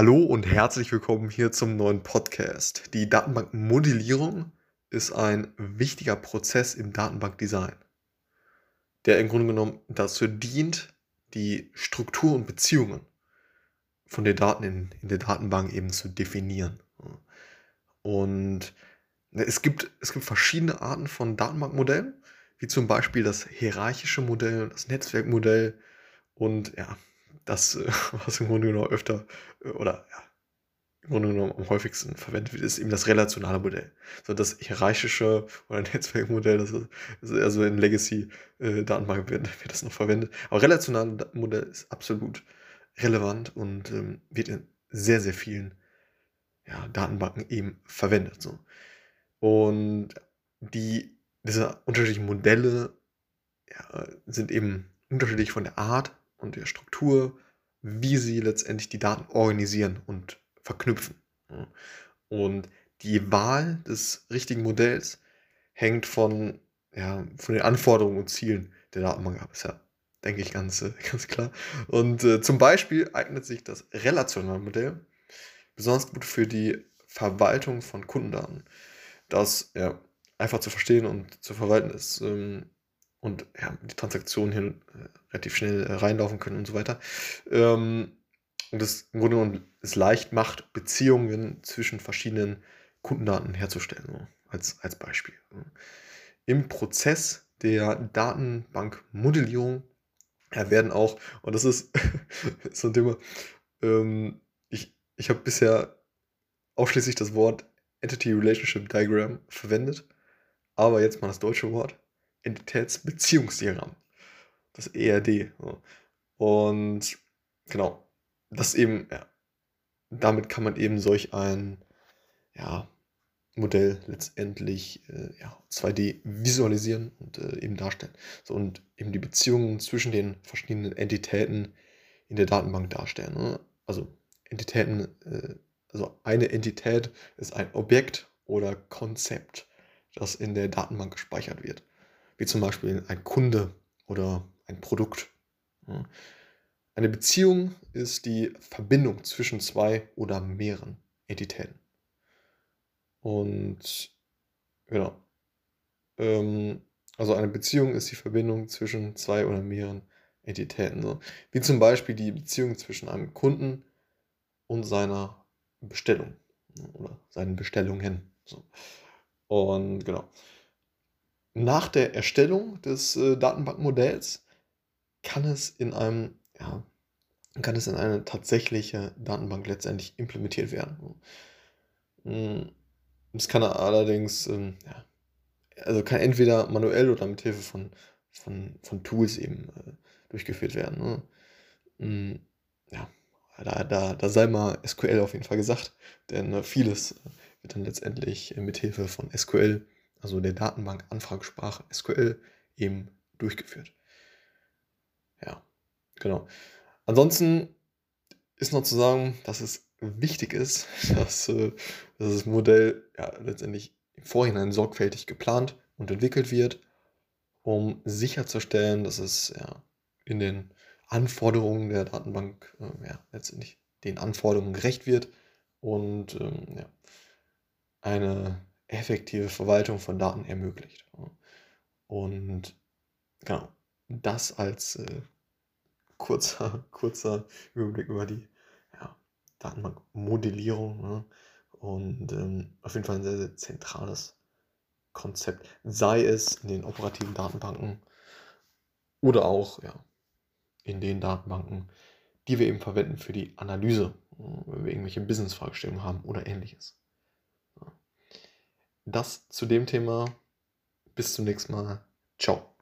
Hallo und herzlich willkommen hier zum neuen Podcast. Die Datenbankmodellierung ist ein wichtiger Prozess im Datenbankdesign, der im Grunde genommen dazu dient, die Struktur und Beziehungen von den Daten in, in der Datenbank eben zu definieren. Und es gibt, es gibt verschiedene Arten von Datenbankmodellen, wie zum Beispiel das hierarchische Modell, das Netzwerkmodell und ja, das, äh, was im Grunde genommen öfter äh, oder ja, im Grunde genommen am häufigsten verwendet wird, ist eben das relationale Modell. So das hierarchische oder Netzwerkmodell, das ist, das ist eher so in Legacy-Datenbanken wird, wird das noch verwendet. Aber relationale Modell ist absolut relevant und ähm, wird in sehr, sehr vielen ja, Datenbanken eben verwendet. So. Und die, diese unterschiedlichen Modelle ja, sind eben unterschiedlich von der Art und der Struktur, wie sie letztendlich die Daten organisieren und verknüpfen. Und die Wahl des richtigen Modells hängt von, ja, von den Anforderungen und Zielen der Datenbank ab. Ist ja, denke ich, ganz, äh, ganz klar. Und äh, zum Beispiel eignet sich das relationale Modell besonders gut für die Verwaltung von Kundendaten. Das ja, einfach zu verstehen und zu verwalten ist ähm, und ja, die Transaktionen hier äh, relativ schnell äh, reinlaufen können und so weiter. Ähm, und das im Grunde genommen es leicht macht, Beziehungen zwischen verschiedenen Kundendaten herzustellen, so, als, als Beispiel. Im Prozess der Datenbankmodellierung ja, werden auch, und das ist so ein Thema, ähm, ich, ich habe bisher ausschließlich das Wort Entity Relationship Diagram verwendet, aber jetzt mal das deutsche Wort Entitätsbeziehungsdiagramm. Das ERD. Und genau, das eben, ja, damit kann man eben solch ein ja, Modell letztendlich äh, ja, 2D visualisieren und äh, eben darstellen. So, und eben die Beziehungen zwischen den verschiedenen Entitäten in der Datenbank darstellen. Ne? Also Entitäten, äh, also eine Entität ist ein Objekt oder Konzept, das in der Datenbank gespeichert wird wie zum Beispiel ein Kunde oder ein Produkt. Eine Beziehung ist die Verbindung zwischen zwei oder mehreren Entitäten. Und genau. Ähm, also eine Beziehung ist die Verbindung zwischen zwei oder mehreren Entitäten. Wie zum Beispiel die Beziehung zwischen einem Kunden und seiner Bestellung oder seinen Bestellungen. Und genau nach der Erstellung des äh, Datenbankmodells kann es in einem, ja, kann es in eine tatsächliche Datenbank letztendlich implementiert werden. Hm, es kann allerdings, ähm, ja, also kann entweder manuell oder mit Hilfe von, von, von Tools eben äh, durchgeführt werden. Ne? Hm, ja, da, da, da sei mal SQL auf jeden Fall gesagt, denn äh, vieles wird dann letztendlich mit Hilfe von SQL also der Datenbank Anfragesprache SQL, eben durchgeführt. Ja, genau. Ansonsten ist noch zu sagen, dass es wichtig ist, dass, äh, dass das Modell ja, letztendlich im Vorhinein sorgfältig geplant und entwickelt wird, um sicherzustellen, dass es ja, in den Anforderungen der Datenbank äh, ja, letztendlich den Anforderungen gerecht wird und ähm, ja, eine effektive Verwaltung von Daten ermöglicht. Und genau, das als äh, kurzer, kurzer Überblick über die ja, Datenbankmodellierung. Ne? Und ähm, auf jeden Fall ein sehr, sehr zentrales Konzept. Sei es in den operativen Datenbanken oder auch ja, in den Datenbanken, die wir eben verwenden für die Analyse, wenn wir irgendwelche Business-Fragestellungen haben oder ähnliches. Das zu dem Thema. Bis zum nächsten Mal. Ciao.